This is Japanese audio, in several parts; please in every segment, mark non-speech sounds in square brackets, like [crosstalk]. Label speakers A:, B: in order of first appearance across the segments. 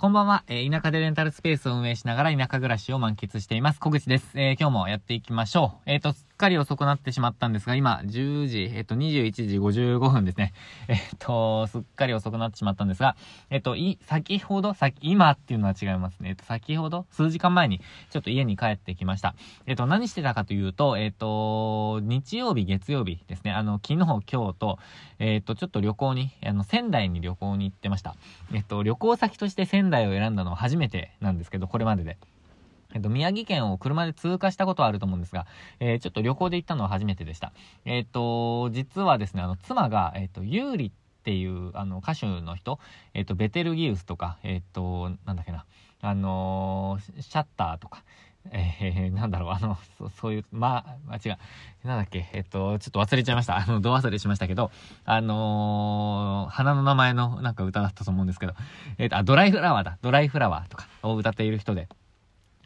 A: こんばんは、えー、田舎でレンタルスペースを運営しながら田舎暮らしを満喫しています。小口です。えー、今日もやっていきましょう。えっ、ー、と、かり遅くなってしまったんですが、今、10時、えっ、と、21時55分ですね。[laughs] えっ、と、すっかり遅くなってしまったんですが、えっ、と、い、先ほど、さ今っていうのは違いますね。えっ、と、先ほど、数時間前に、ちょっと家に帰ってきました。えっ、と、何してたかというと、えっ、と、日曜日、月曜日ですね。あの、昨日、今日と、えっ、と、ちょっと旅行に、あの、仙台に旅行に行ってました。えっ、と、旅行先として仙台を選んだのは初めてなんですけど、これまでで。えっと、宮城県を車で通過したことはあると思うんですが、えー、ちょっと旅行で行ったのは初めてでした。えっ、と、実はですね、あの、妻が、えっ、と、有利っていう、あの、歌手の人、えっ、と、ベテルギウスとか、えっ、と、なんだっけな、あの、シャッターとか、えー、[laughs] なんだろう、あの、そそういう、まあ、違う、なんだっけ、えっと、ちょっと忘れちゃいました。あの、ど忘れしましたけど、あのー、花の名前のなんか歌だったと思うんですけど、えっ、と、あ、ドライフラワーだ、ドライフラワーとかを歌っている人で、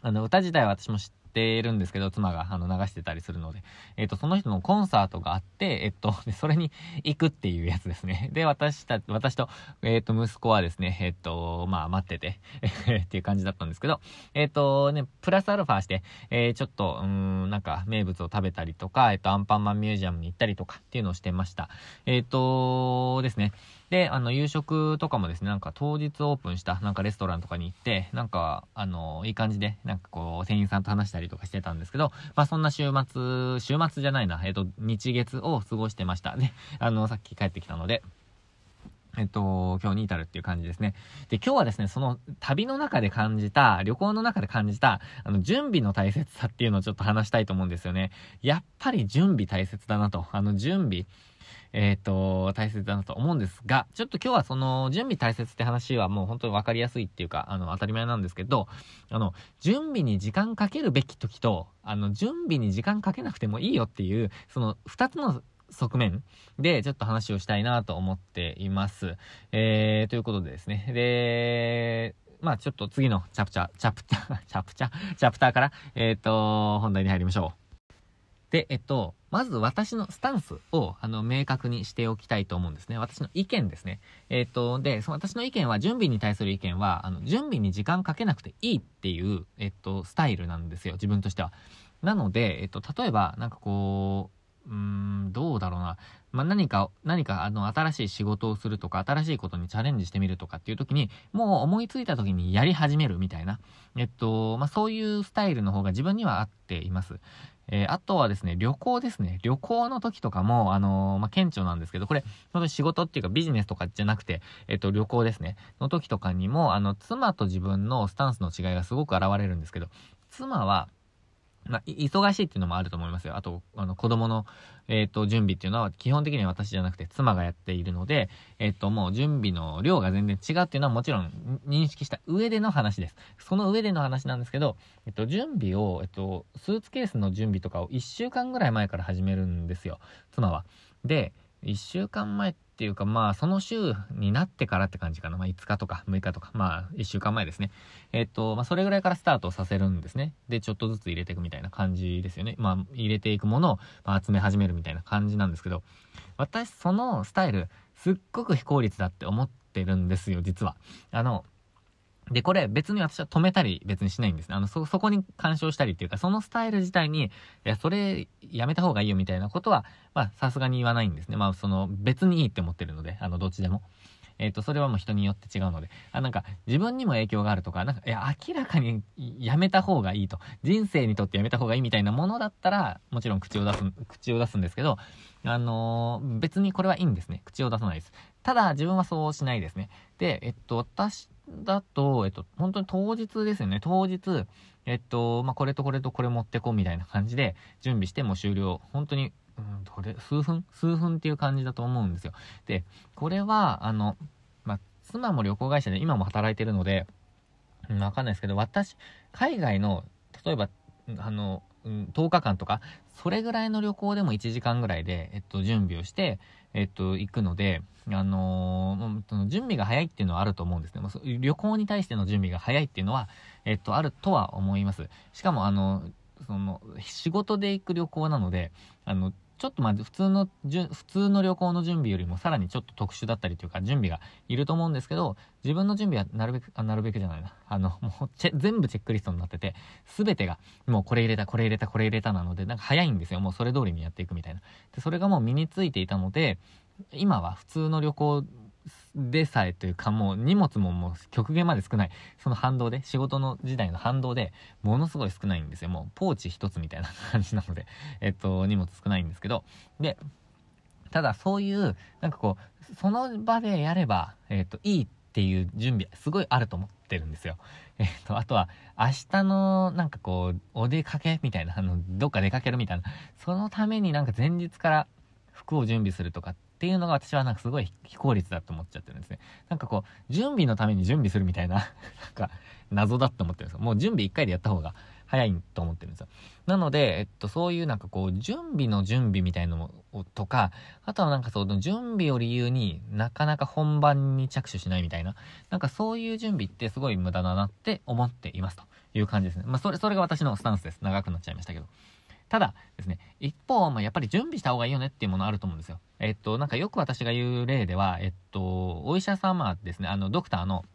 A: あの、歌自体は私も知っててるんですけど、妻があの流してたりするので、えっ、と、その人のコンサートがあって、えっと、それに行くっていうやつですね。で、私た、私と、えっ、と、息子はですね、えっ、と、まあ、待ってて [laughs] っていう感じだったんですけど、えっ、とね、プラスアルファして、えちょっと、うん、なんか、名物を食べたりとか、えっと、アンパンマンミュージアムに行ったりとかっていうのをしてました。えっとですね、で、あの、夕食とかもですね、なんか当日オープンした、なんかレストランとかに行って、なんか、あの、いい感じで、なんかこう、店員さんと話したりとかしてたんですけど、まあそんな週末、週末じゃないな、えっ、と、日月を過ごしてました。で、あの、さっき帰ってきたので、えっと、今日に至るっていう感じですね。で、今日はですね、その旅の中で感じた、旅行の中で感じた、あの、準備の大切さっていうのをちょっと話したいと思うんですよね。やっぱり準備大切だなと。あの、準備。えっ、ー、と、大切だなと思うんですが、ちょっと今日はその、準備大切って話はもう本当に分かりやすいっていうか、あの、当たり前なんですけど、あの、準備に時間かけるべき時と、あの、準備に時間かけなくてもいいよっていう、その、二つの側面でちょっと話をしたいなと思っています。えー、ということでですね。で、まあちょっと次のチャプチャ、チャプチャ、チャプチャ、チャプターから、えっ、ー、と、本題に入りましょう。で、えっと、まず私のスタンスを、あの、明確にしておきたいと思うんですね。私の意見ですね。えっと、で、その私の意見は、準備に対する意見は、あの、準備に時間かけなくていいっていう、えっと、スタイルなんですよ。自分としては。なので、えっと、例えば、なんかこう、うーん、どうだろうな。まあ、何か、何か、あの、新しい仕事をするとか、新しいことにチャレンジしてみるとかっていう時に、もう思いついた時にやり始めるみたいな。えっと、まあ、そういうスタイルの方が自分には合っています。えー、あとはですね、旅行ですね。旅行の時とかも、あのー、まあ、顕著なんですけど、これ、本当に仕事っていうかビジネスとかじゃなくて、えっ、と、旅行ですね。の時とかにも、あの、妻と自分のスタンスの違いがすごく現れるんですけど、妻は、まあ、忙しいっていうのもあると思いますよ。あと、あの、子供の、えっ、ー、と、準備っていうのは、基本的には私じゃなくて妻がやっているので、えっ、ー、と、もう準備の量が全然違うっていうのはもちろん認識した上での話です。その上での話なんですけど、えっ、と、準備を、えっと、スーツケースの準備とかを1週間ぐらい前から始めるんですよ。妻は。で、1週間前っていうか、まあ、その週になってからって感じかな。まあ、5日とか6日とか、まあ、1週間前ですね。えっと、まあ、それぐらいからスタートさせるんですね。で、ちょっとずつ入れていくみたいな感じですよね。まあ、入れていくものを、ま集め始めるみたいな感じなんですけど、私、そのスタイル、すっごく非効率だって思ってるんですよ、実は。あの、で、これ別に私は止めたり別にしないんですね。あの、そ、そこに干渉したりっていうか、そのスタイル自体に、いや、それやめた方がいいよみたいなことは、まあ、さすがに言わないんですね。まあ、その、別にいいって思ってるので、あの、どっちでも。えっ、ー、と、それはもう人によって違うので、あ、なんか、自分にも影響があるとか、なんか、いや、明らかにやめた方がいいと、人生にとってやめた方がいいみたいなものだったら、もちろん口を出す、口を出すんですけど、あのー、別にこれはいいんですね。口を出さないです。ただ、自分はそうしないですね。で、えっと、私だと、えっと、本当に当日ですよね。当日、えっと、まあ、これとこれとこれ持ってこうみたいな感じで準備しても終了。本当に、うん、これ、数分？数分っていう感じだと思うんですよ。で、これは、あの、まあ、妻も旅行会社で今も働いてるので、うん、わかんないですけど、私、海外の、例えば、あの、10日間とか、それぐらいの旅行でも1時間ぐらいで、えっと、準備をして、えっと、行くので、あのー、その準備が早いっていうのはあると思うんですね。旅行に対しての準備が早いっていうのは、えっと、あるとは思います。しかも、あの、その、仕事で行く旅行なので、あの、ちょっとまあ普通の普通の旅行の準備よりもさらにちょっと特殊だったりというか準備がいると思うんですけど自分の準備はなるべくあなるべくじゃないな。あのもう全部チェックリストになってて全てがもうこれ入れたこれ入れたこれ入れたなのでなんか早いんですよ。もうそれ通りにやっていくみたいな。でそれがもう身についていたので今は普通の旅行でさえというかもう荷物ももう極限まで少ない。その反動で仕事の時代の反動でものすごい少ないんですよ。もうポーチ一つみたいな感じなので。[laughs] えっと荷物少ないんですけどでただそういうなんかこうその場でやれば、えっといいっていう準備すごいあると思ってるんですよ。えっとあとは明日のなんかこうお出かけみたいなあのどっか出かけるみたいな。そのためになんか前日から服を準備するとかっっていうのが私はなんかすごい非効率だと思っちゃってるんですね。なんかこう、準備のために準備するみたいな [laughs] なんか謎だって思ってるんですよ。もう準備1回でやった方が早いと思ってるんですよ。なので、えっと、そういうなんかこう、準備の準備みたいのとか、あとはなんかその準備を理由になかなか本番に着手しないみたいな、なんかそういう準備ってすごい無駄だなって思っていますという感じですね。まあそれ、それが私のスタンスです。長くなっちゃいましたけど。ただですね、一方、まあ、やっぱり準備した方がいいよねっていうものあると思うんですよ。えっと、なんかよく私が言う例では、えっと、お医者様ですね、あの、ドクターの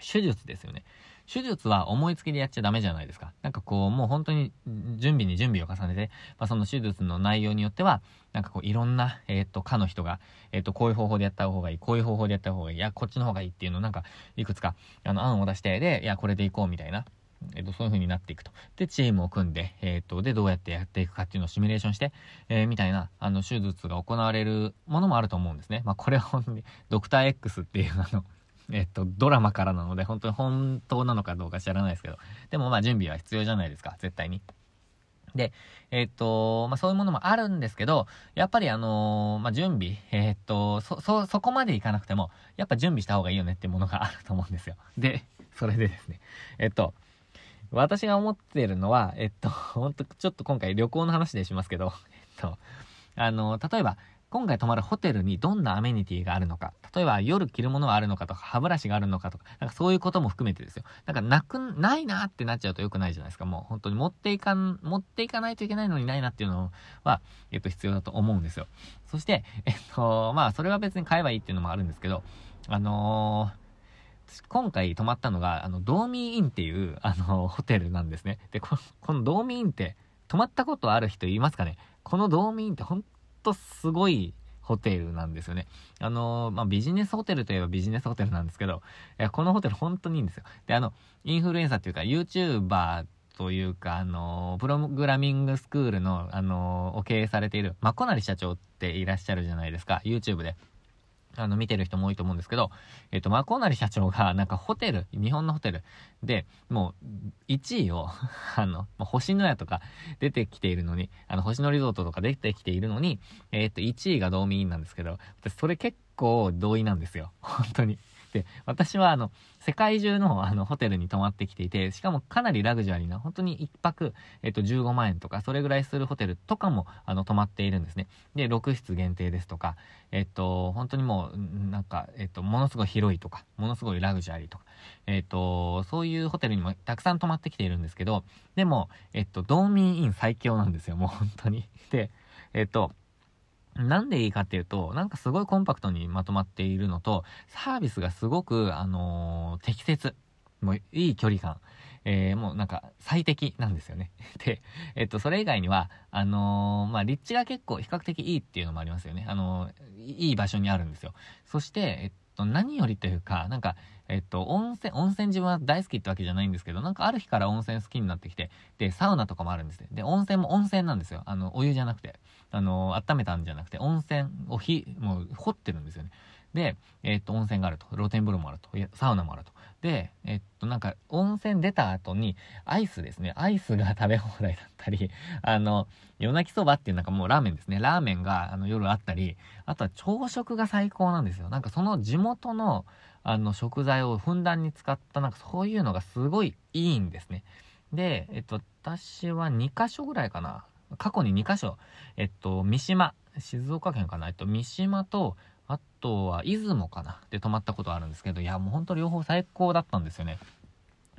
A: 手術ですよね。手術は思いつきでやっちゃダメじゃないですか。なんかこう、もう本当に準備に準備を重ねて、まあ、その手術の内容によっては、なんかこう、いろんな、えっ、と、科の人が、えっ、と、こういう方法でやった方がいい、こういう方法でやった方がいい、いや、こっちの方がいいっていうのをなんか、いくつか、あの、案を出して、で、いや、これでいこうみたいな。えっ、と、そういう風になっていくと。で、チームを組んで、えっ、と、で、どうやってやっていくかっていうのをシミュレーションして、えー、みたいな、あの、手術が行われるものもあると思うんですね。まあ、これは本当に、ドクター X っていうあの、えっと、ドラマからなので、本当に本当なのかどうか知らないですけど、でもまあ準備は必要じゃないですか、絶対に。で、えっと、まあそういうものもあるんですけど、やっぱりあのー、まあ準備、えっと、そ、そ、そこまでいかなくても、やっぱ準備した方がいいよねっていうものがあると思うんですよ。で、それでですね、えっと、私が思ってるのは、えっと、ほんと、ちょっと今回旅行の話でしますけど、[laughs] えっと、あの、例えば、今回泊まるホテルにどんなアメニティがあるのか、例えば夜着るものはあるのかとか、歯ブラシがあるのかとか、なんかそういうことも含めてですよ。なんかなく、ないなってなっちゃうと良くないじゃないですか。もう本当に持っていかん、持っていかないといけないのにないなっていうのは、えっと、必要だと思うんですよ。そして、えっと、まあ、それは別に買えばいいっていうのもあるんですけど、あのー、今回泊まったのが、あの、ドーミーインっていう、あの、ホテルなんですね。で、このドーミーインって、泊まったことある人いますかね？このドーミーインってほんとすごいホテルなんですよね。あの、まあ、ビジネスホテルといえばビジネスホテルなんですけど、えこのホテル本当にいいんですよ。で、あの、インフルエンサーっていうか YouTuber というか、あの、プログラミングスクールの、あのー、を経営されている、まこなり社長っていらっしゃるじゃないですか。YouTube で。あの、見てる人も多いと思うんですけど、えっと、マコナリ社長が、[laughs] なんかホテル、日本のホテルで、もう、1位を [laughs] あの、星のやとか出てきているのに、あの、星野リゾートとか出てきているのに、えっと、1位がドーミーンなんですけど、私、それ結構同意なんですよ。本当に。で、私はあの、世界中のあの、ホテルに泊まってきていて、しかもかなりラグジュアリーな、本当に1泊、えっと、15万円とか、それぐらいするホテルとかも、あの、泊まっているんですね。で、6室限定ですとか、えっと、本当にもう、なんか、えっと、ものすごい広いとか、ものすごいラグジュアリーとか、えっと、そういうホテルにもたくさん泊まってきているんですけど、でも、えっと、ドーミーイン最強なんですよ、もう本当に。で、えっと、なんでいいかっていうと、なんかすごいコンパクトにまとまっているのと、サービスがすごく、あのー、適切。もういい距離感。えー、もうなんか最適なんですよね。[laughs] で、えっと、それ以外には、あのー、まあ、立地が結構比較的いいっていうのもありますよね。あの、いい場所にあるんですよ。そして、えっと、何よりというか、なんか、えっと、温泉、温泉自分は大好きってわけじゃないんですけど、なんかある日から温泉好きになってきて、で、サウナとかもあるんですね。で、温泉も温泉なんですよ。あの、お湯じゃなくて。あの、温めたんじゃなくて、温泉をひ、もう掘ってるんですよね。で、えっと、温泉があると。露天風呂もあると。サウナもあると。で、えっと、なんか、温泉出た後に、アイスですね。アイスが食べ放題だったり、[laughs] あの、夜泣きそばっていうなんかもうラーメンですね。ラーメンが、あの、夜あったり、あとは朝食が最高なんですよ。なんかその地元の、あの、食材をふんだんに使った、なんかそういうのがすごいいいんですね。で、えっと、私は2箇所ぐらいかな。過去に2箇所、えっと、三島、静岡県かな、えっと、三島と、あとは出雲かな？で泊まったことあるんですけど、いや、もうほんと両方最高だったんですよね。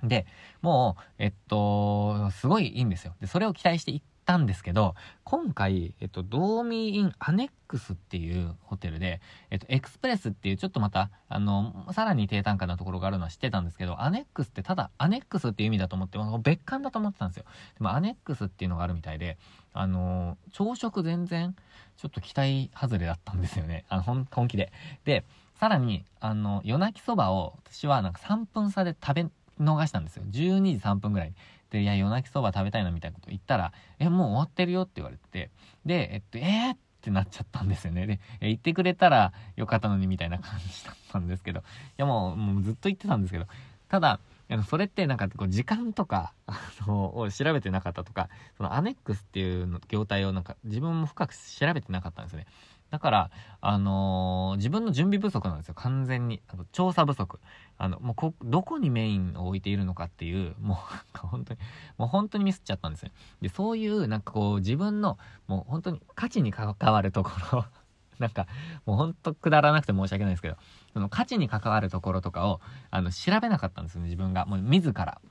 A: で、もう、えっと、すごいいいんですよ。で、それを期待して行っったんですけど、今回、えっと、ドーミーインアネックスっていうホテルで、えっと、エクスプレスっていうちょっとまた、あの、さらに低単価なところがあるのは知ってたんですけど、アネックスってただアネックスっていう意味だと思って、別館だと思ってたんですよ。でもアネックスっていうのがあるみたいで、あの、朝食全然、ちょっと期待外れだったんですよね。あの、本気で。で、さらに、あの、夜泣きそばを、私はなんか3分差で食べ逃したんですよ。12時3分ぐらい。で、いや、夜泣きそば食べたいなみたいなこと言ったら、え、もう終わってるよって言われて、で、えっと、えー、ってなっちゃったんですよね。で、え言ってくれたらよかったのにみたいな感じだったんですけど、いやもう、もうずっと言ってたんですけど、ただ、あのそれってなんかこう時間とか、あの、を調べてなかったとか、そのアネックスっていうの業態をなんか自分も深く調べてなかったんですね。だから、あのー、自分の準備不足なんですよ、完全に。あの調査不足。あの、もうこ、どこにメインを置いているのかっていう、もう、本当に、もう本当にミスっちゃったんですよ。で、そういう、なんかこう、自分の、もう本当に価値に関わるところ [laughs] なんか、もうほんとくだらなくて申し訳ないですけど、その価値に関わるところとかを、あの、調べなかったんですよね、自分が。もう自ら。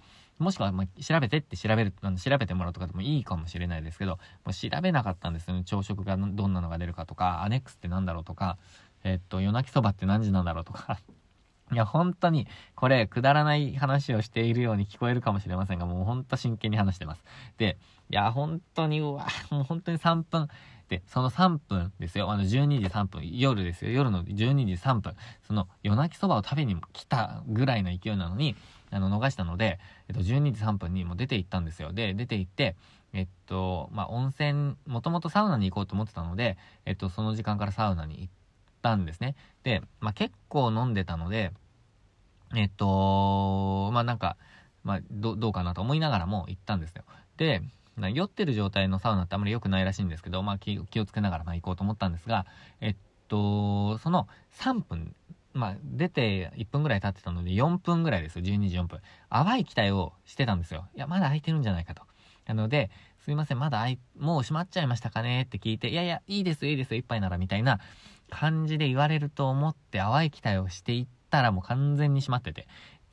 A: もしくは、ま、調べてって調べる、あの調べてもらうとかでもいいかもしれないですけど、もう調べなかったんですよね。朝食がどんなのが出るかとか、アネックスって何だろうとか、えっと、夜泣きそばって何時なんだろうとか。[laughs] いや、本当に、これ、くだらない話をしているように聞こえるかもしれませんが、もう本当真剣に話してます。で、いや、本当に、うわ、もう本当に3分。で、その3分ですよ。あの、12時3分、夜ですよ。夜の12時3分。その、夜泣きそばを食べに来たぐらいの勢いなのに、あの、逃したので、えっと、12時3分にもう出て行ったんですよ。で、出て行って、えっと、まあ、温泉、もともとサウナに行こうと思ってたので、えっと、その時間からサウナに行ったんですね。で、まあ、結構飲んでたので、えっと、まあ、なんか、まあ、ど、うかなと思いながらも行ったんですよ。で、酔ってる状態のサウナってあんまり良くないらしいんですけど、まあ気をつけながらま行こうと思ったんですが、えっと、その3分、まあ出て1分ぐらい経ってたので4分ぐらいですよ、12時4分。淡い期待をしてたんですよ。いや、まだ空いてるんじゃないかと。なので、すいません、まだあい、もう閉まっちゃいましたかねって聞いて、いやいや、いいですいいですよ、1杯なら、みたいな感じで言われると思って淡い期待をしていったらもう完全に閉まってて、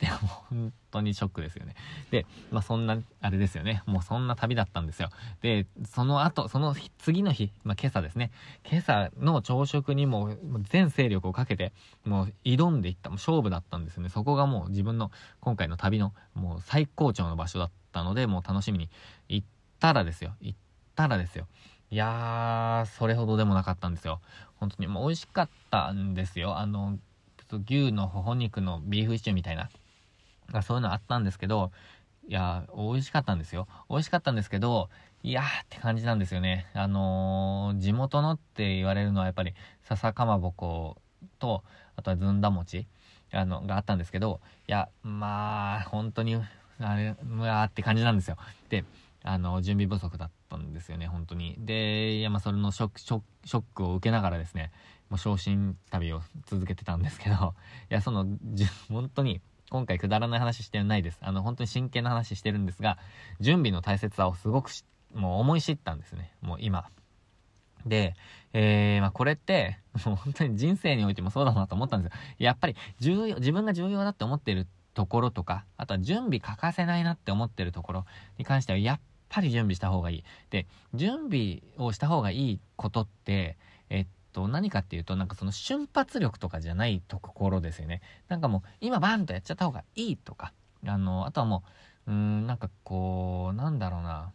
A: 本当にショックですよね。で、まあそんな、あれですよね。もうそんな旅だったんですよ。で、その後、その次の日、まあ今朝ですね。今朝の朝食にも全勢力をかけて、もう挑んでいった、もう勝負だったんですよね。そこがもう自分の今回の旅のもう最高潮の場所だったので、もう楽しみに行ったらですよ。行ったらですよ。いやー、それほどでもなかったんですよ。本当に、もう美味しかったんですよ。あの、牛のほほ肉のビーフシチューみたいながそういうのあったんですけど、いや、美味しかったんですよ。美味しかったんですけど、いやーって感じなんですよね。あのー、地元のって言われるのはやっぱり笹かまぼことあとはずんだ餅あのがあったんですけどいやまあ本当にあれうわーって感じなんですよであの準備不足だったんですよね本当にでいやまあそれのショックショックを受けながらですねもう昇進旅を続けてたんですけどいやその本当に今回くだらない話してないです。あの、本当に真剣な話してるんですが、準備の大切さをすごくもう思い知ったんですね。もう今。で、えー、まあこれって、もう本当に人生においてもそうだなと思ったんですよ。やっぱり重要、自分が重要だって思ってるところとか、あとは準備欠かせないなって思ってるところに関しては、やっぱり準備した方がいい。で、準備をした方がいいことって、えっと、何かっていうと、なんかその瞬発力とかじゃないところですよね。なんかもう、今バンとやっちゃった方がいいとか、あの、あとはもう、うん、なんかこう、なんだろうな、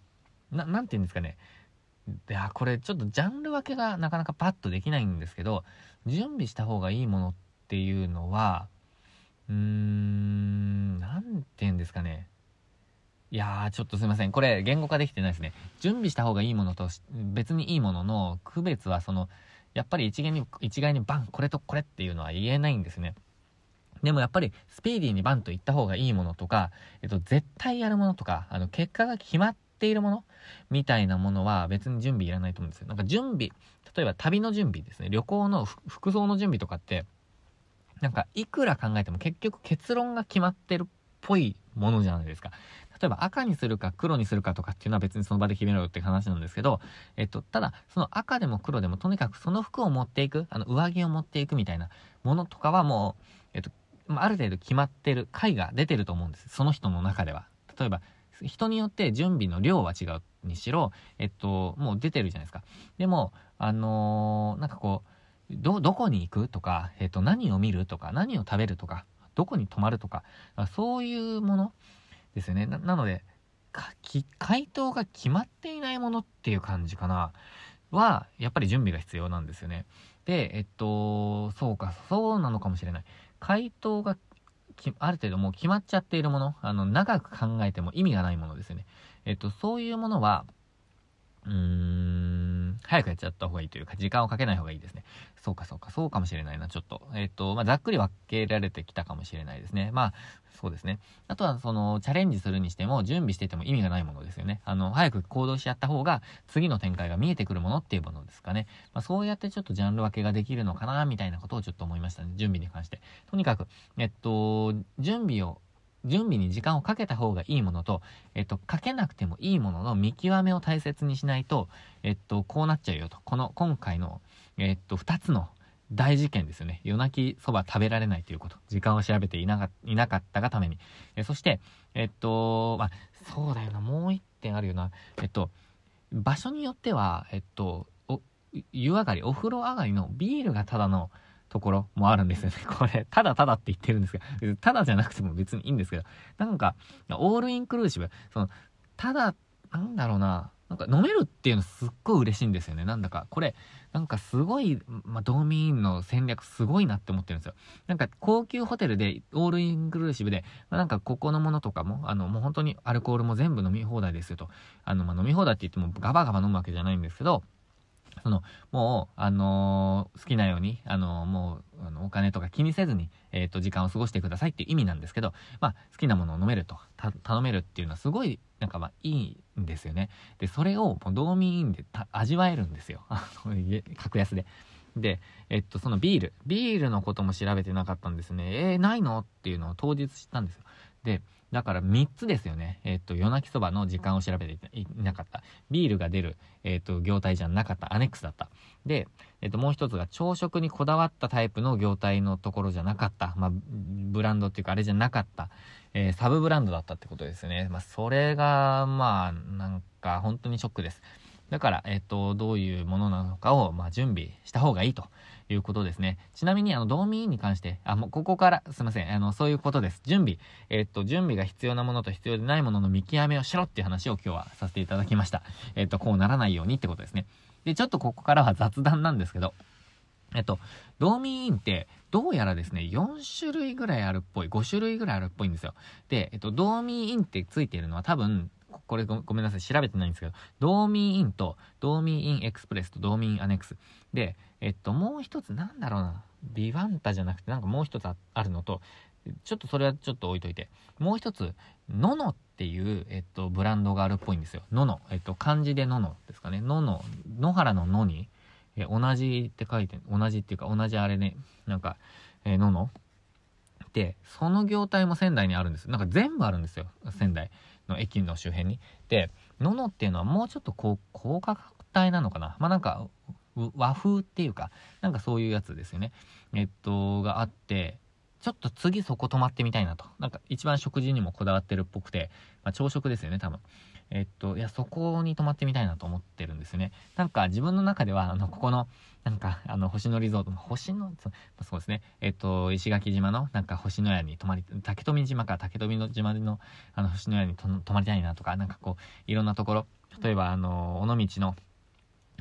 A: な、なんて言うんですかね。いや、これちょっとジャンル分けがなかなかパッとできないんですけど、準備した方がいいものっていうのは、うーん、なんて言うんですかね。いやー、ちょっとすいません。これ、言語化できてないですね。準備した方がいいものと、別にいいものの区別は、その、やっぱり一元に、一概にバン、これとこれっていうのは言えないんですね。でもやっぱりスピーディーにバンと言った方がいいものとか、えっと、絶対やるものとか、あの、結果が決まっているものみたいなものは別に準備いらないと思うんですよ。なんか準備、例えば旅の準備ですね。旅行の服装の準備とかって、なんかいくら考えても結局結論が決まってるっぽいものじゃないですか。例えば赤にするか黒にするかとかっていうのは別にその場で決めろよって話なんですけど、えっと、ただ、その赤でも黒でもとにかくその服を持っていく、あの上着を持っていくみたいなものとかはもう、えっと、ある程度決まってる回が出てると思うんです。その人の中では。例えば、人によって準備の量は違うにしろ、えっと、もう出てるじゃないですか。でも、あのー、なんかこう、ど、どこに行くとか、えっと、何を見るとか、何を食べるとか、どこに泊まるとか、そういうものですよね。なので、回答が決まっていないものっていう感じかな。は、やっぱり準備が必要なんですよね。で、えっと、そうか、そうなのかもしれない。回答がある程度もう決まっちゃっているもの、あの、長く考えても意味がないものですよね。えっと、そういうものは、うーん、早くやっちゃった方がいいというか、時間をかけない方がいいですね。そうかそうか、そうかもしれないな、ちょっと。えっ、と、まあ、ざっくり分けられてきたかもしれないですね。まあ、そうですね。あとは、その、チャレンジするにしても、準備してても意味がないものですよね。あの、早く行動しちゃった方が、次の展開が見えてくるものっていうものですかね。まあ、そうやってちょっとジャンル分けができるのかな、みたいなことをちょっと思いましたね。準備に関して。とにかく、えっと、準備を準備に時間をかけた方がいいものと、えっと、かけなくてもいいものの見極めを大切にしないと、えっと、こうなっちゃうよと。この、今回の、えっと、二つの大事件ですよね。夜泣きそば食べられないということ。時間を調べていなかいなかったがために。えそして、えっと、まあ、そうだよな、もう一点あるよな。えっと、場所によっては、えっと、湯上がり、お風呂上がりのビールがただの、ところもあるんですよね。[laughs] これ、ただただって言ってるんですが、ただじゃなくても別にいいんですけど、なんか、オールインクルーシブ、その、ただ、なんだろうな、なんか飲めるっていうのすっごい嬉しいんですよね。なんだか、これ、なんかすごい、まあ、道民員の戦略すごいなって思ってるんですよ。なんか高級ホテルで、オールインクルーシブで、まあ、なんかここのものとかも、あの、もう本当にアルコールも全部飲み放題ですよと。あの、まあ、飲み放題って言ってもガバガバ飲むわけじゃないんですけど、その、もう、あのー、好きなように、あのー、もう、あの、お金とか気にせずに、えっ、ー、と、時間を過ごしてくださいっていう意味なんですけど、まあ、好きなものを飲めると、頼めるっていうのはすごい、なんかまあ、いいんですよね。で、それを、もう、道民で味わえるんですよ。[laughs] 格安で。で、えっと、そのビール。ビールのことも調べてなかったんですね。えー、ないの？っていうのを当日知ったんですよ。で、だから3つですよね。えっ、と、夜泣きそばの時間を調べていなかった。ビールが出る、えっ、と、業態じゃなかった。アネックスだった。で、えっ、と、もう一つが朝食にこだわったタイプの業態のところじゃなかった。まあ、ブランドっていうかあれじゃなかった。え、サブブランドだったってことですね。まあ、それが、まあ、なんか本当にショックです。だから、えっ、と、どういうものなのかを、まあ、準備した方がいいということですね。ちなみに、あの、道民に関して、あ、もう、ここから、すいません、あの、そういうことです。準備。えっ、と、準備が必要なものと必要でないものの見極めをしろっていう話を今日はさせていただきました。えっ、と、こうならないようにってことですね。で、ちょっとここからは雑談なんですけど、えっと、道民委員って、どうやらですね、4種類ぐらいあるっぽい、5種類ぐらいあるっぽいんですよ。で、えっと、道民委員ってついているのは多分、これごめんなさい、調べてないんですけど、ドーミーインと、ドーミーインエクスプレスとドーミーアネックス。で、えっと、もう一つ、なんだろうな、ビワンタじゃなくて、なんかもう一つあるのと、ちょっとそれはちょっと置いといて、もう一つ、野乃っていう、えっと、ブランドがあるっぽいんですよ。野乃。えっと、漢字で野乃ですかね。野乃、野原の野に、え同じって書いて、同じっていうか、同じあれね、なんか、えー、野乃。で、その業態も仙台にあるんです。なんか全部あるんですよ、仙台。の駅の周辺に。で、ののっていうのはもうちょっとこう、高価格帯なのかなまあなんか、和風っていうか、なんかそういうやつですよね。えっと、があって、ちょっと次そこ泊まってみたいなと。なんか一番食事にもこだわってるっぽくて、まあ朝食ですよね、多分。えっと、いや、そこに泊まってみたいなと思ってるんですね。なんか自分の中では、あの、ここの、なんか、あの、星野リゾートの、星野、そうですね、えっと、石垣島の、なんか星野屋に泊まり、竹富島か竹富の島の、あの、星野屋に泊まりたいなとか、なんかこう、いろんなところ、例えば、あの、尾道の、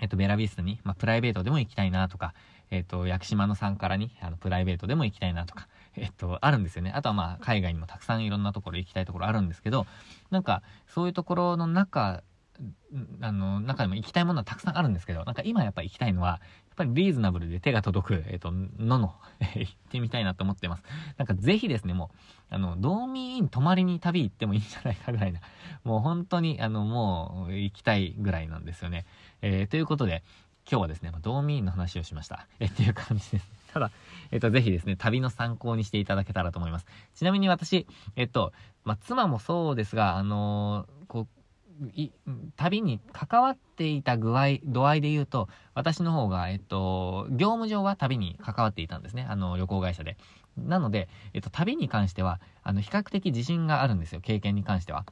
A: えっと、ベラビスタに、まあ、プライベートでも行きたいなとか、えっと、屋久島のさんからに、あの、プライベートでも行きたいなとか、えっと、あるんですよね。あとはまあ、海外にもたくさんいろんなところ行きたいところあるんですけど、なんか、そういうところの中、あの、中でも行きたいものはたくさんあるんですけど、なんか今やっぱ行きたいのは、やっぱりリーズナブルで手が届く、えっ、と、のの、[laughs] 行ってみたいなと思ってます。なんかぜひですね、もう、あの、道民院泊まりに旅行ってもいいんじゃないかぐらいな、もう本当に、あの、もう行きたいぐらいなんですよね。えー、ということで、今日はですね、道民院の話をしました。えっていう感じです。[laughs] ただ、えっと、ぜひですね、旅の参考にしていただけたらと思います。ちなみに私、えっと、まあ、妻もそうですが、あのー、こう、い、旅に関わっていた具合、度合いで言うと、私の方が、えっと、業務上は旅に関わっていたんですね。あの、旅行会社で。なので、えっと、旅に関しては、あの、比較的自信があるんですよ。経験に関しては。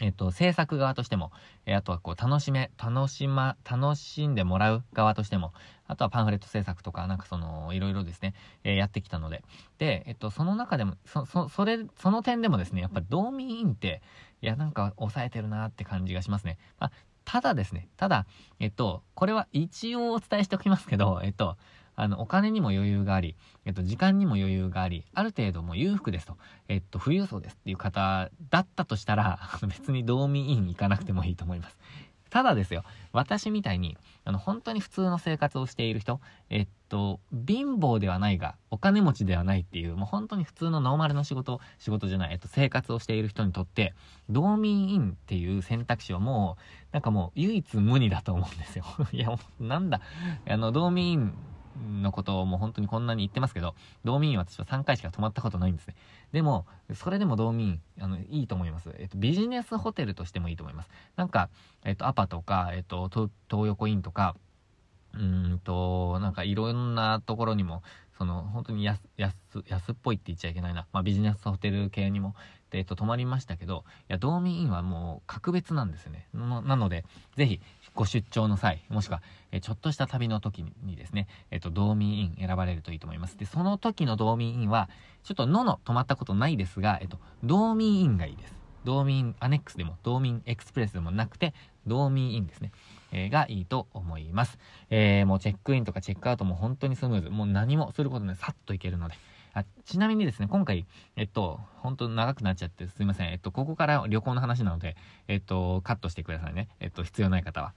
A: えっと、制作側としても、えあとはこう、楽しめ、楽しま、楽しんでもらう側としても、あとはパンフレット制作とか、なんかその、いろいろですね、えー、やってきたので、で、えっと、その中でも、そ、そ、それ、その点でもですね、やっぱ道民院って、いや、なんか抑えてるなって感じがしますね。まあ、ただですね、ただ、えっと、これは一応お伝えしておきますけど、えっと、あの、お金にも余裕があり、えっと、時間にも余裕があり、ある程度もう裕福ですと、えっと、富裕層ですっていう方だったとしたら、[laughs] 別に道民院行かなくてもいいと思います。ただですよ、私みたいに、あの、本当に普通の生活をしている人、えっと、貧乏ではないが、お金持ちではないっていう、もう本当に普通のノーマルの仕事、仕事じゃない、えっと、生活をしている人にとって、道民院っていう選択肢はもう、なんかもう唯一無二だと思うんですよ。[laughs] いや、なんだ、あの、道民院のことをもう本当にこんなに言ってますけど、道民院私は3回しか泊まったことないんですね。でも、それでも道民、あの、いいと思います。えっと、ビジネスホテルとしてもいいと思います。なんか、えっと、アパとか、えっと、東横インとか、うんと、なんかいろんなところにも、その、本当に安、安、安っぽいって言っちゃいけないな。まあ、ビジネスホテル系にも、えっと、泊まりましたけど、いや、道民院はもう格別なんですよね。なので、ぜひ、ご出張の際、もしくは、えちょっとした旅の時にですね、えっと、道民院選ばれるといいと思います。で、その時の道民院は、ちょっとのの泊まったことないですが、えっと、道民院がいいです。道民アネックスでも、道民エクスプレスでもなくて、道民院ですね。えー、がいいと思います。えー、もうチェックインとかチェックアウトも本当にスムーズ。もう何もすることでさっといけるので。あちなみにですね、今回、えっと、本当長くなっちゃってすいません。えっと、ここから旅行の話なので、えっと、カットしてくださいね。えっと、必要ない方は。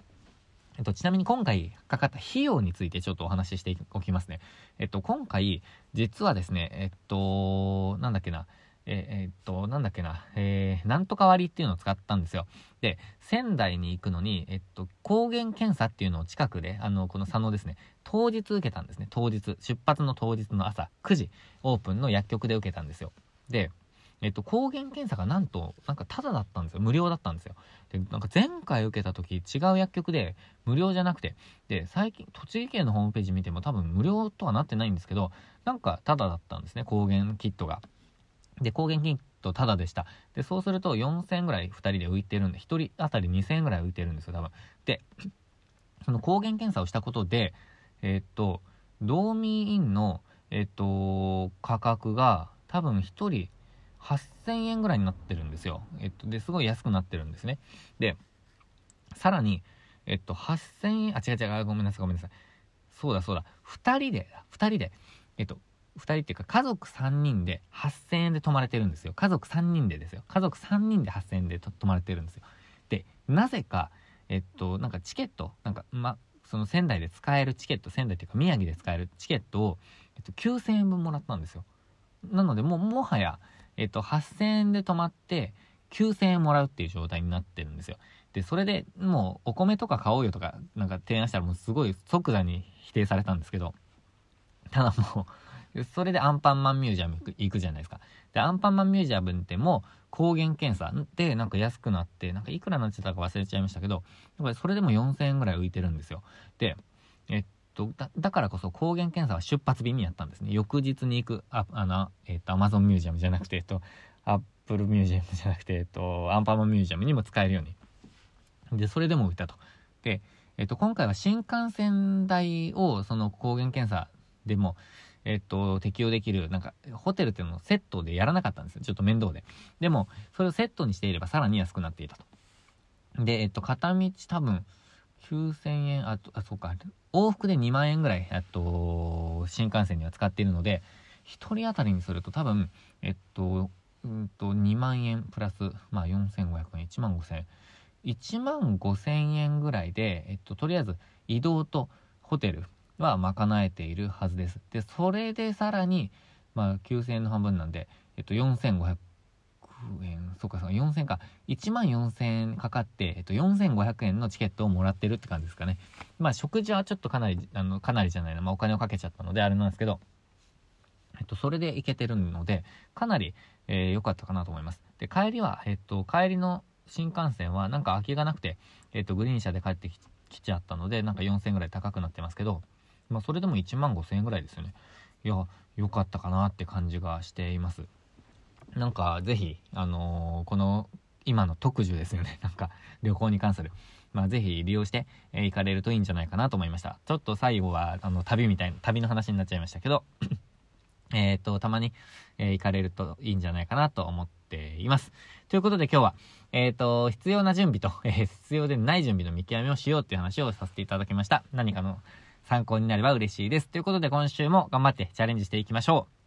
A: えっと、ちなみに今回かかった費用についてちょっとお話ししておきますね。えっと、今回、実はですね、えっと、なんだっけな、ええ、っと、なんだっけな、えー、なんとか割っていうのを使ったんですよ。で、仙台に行くのに、えっと、抗原検査っていうのを近くで、あの、この佐野ですね、当日受けたんですね。当日、出発の当日の朝9時、オープンの薬局で受けたんですよ。で、えっと、抗原検査がなんと、なんかタダだったんですよ。無料だったんですよ。で、なんか前回受けた時違う薬局で無料じゃなくて、で、最近、栃木県のホームページ見ても多分無料とはなってないんですけど、なんかタダだったんですね、抗原キットが。で、抗原キットタダでした。で、そうすると4000円ぐらい2人で浮いてるんで、1人当たり2000円ぐらい浮いてるんですよ、多分。で、[clears throat] その抗原検査をしたことで、え、っと、道民院の、え、っと、価格が多分1人8000円ぐらいになってるんですよ。えっと、で、すごい安くなってるんですね。で、さらに、えっと、8000円、あ、違う違う、ごめんなさい、ごめんなさい。そうだそうだ、2人で、2人で、えっと、2人っていうか家族3人で8000円で泊まれてるんですよ。家族3人でですよ。家族3人で8000円で泊まれてるんですよ。で、なぜか、えっと、なんかチケット、なんか、ま、その仙台で使えるチケット、仙台っていうか宮城で使えるチケットを、えっと、9000円分もらったんですよ。なので、もう、もはや、えっと、8000円で泊まって、9000円もらうっていう状態になってるんですよ。で、それでもうお米とか買おうよとか、なんか提案したらもうすごい即座に否定されたんですけど、ただもう、それでアンパンマンミュージアム行くじゃないですか。で、アンパンマンミュージアムっても抗原検査でなんか安くなって、なんかいくらになってたか忘れちゃいましたけど、それでも4000円ぐらい浮いてるんですよ。で、えっと、だだからこそ抗原検査は出発日にやったんですね。翌日に行く、あ、あの、えっと、アマゾンミュージアムじゃなくて、えっと、アップルミュージアムじゃなくて、えっと、アンパンマンミュージアムにも使えるように。で、それでも浮いたと。で、えっと、今回は新幹線代を、その抗原検査でも、えっと、適用できる、なんか、ホテルっていうのをセットでやらなかったんですよ。ちょっと面倒で。でも、それをセットにしていればさらに安くなっていたと。で、えっと、片道多分、9000円、あ、あ、そうか、往復で2万円ぐらい、えっと、新幹線には使っているので、1人当たりにすると多分、えっと、うんと、2万円プラス、まあ4500円、1万5000円。1万5000円ぐらいで、えっと、とりあえず移動とホテルは賄えているはずです。で、それでさらに、まあ9000円の半分なんで、えっと、4500円、そうか、そうか、4000か。1万4000円かかって、えっと、4500円のチケットをもらってるって感じですかね。まあ、食事はちょっとかなり、あの、かなりじゃないな、まあ、お金をかけちゃったので、あれなんですけど、えっと、それで行けてるので、かなり、えー、良かったかなと思います。で、帰りは、えっと、帰りの新幹線は、なんか空きがなくて、えっと、グリーン車で帰ってきちゃったので、なんか4000円ぐらい高くなってますけど、まあ、それでも1万5000円ぐらいですよね。いや、良かったかなって感じがしています。なんか、ぜひ、あのー、この今の特需ですよね。[laughs] なんか、旅行に関する。まあ、ぜひ利用して、えー、行かれるといいんじゃないかなと思いました。ちょっと最後は、あの、旅みたいな、旅の話になっちゃいましたけど、[coughs] えっと、たまに、えー、行かれるといいんじゃないかなと思っています。ということで今日は、えっ、ー、と、必要な準備と、[laughs] えー、必要でない準備の見極めをしようっていう話をさせていただきました。何かの参考になれば嬉しいです。ということで今週も頑張ってチャレンジしていきましょう。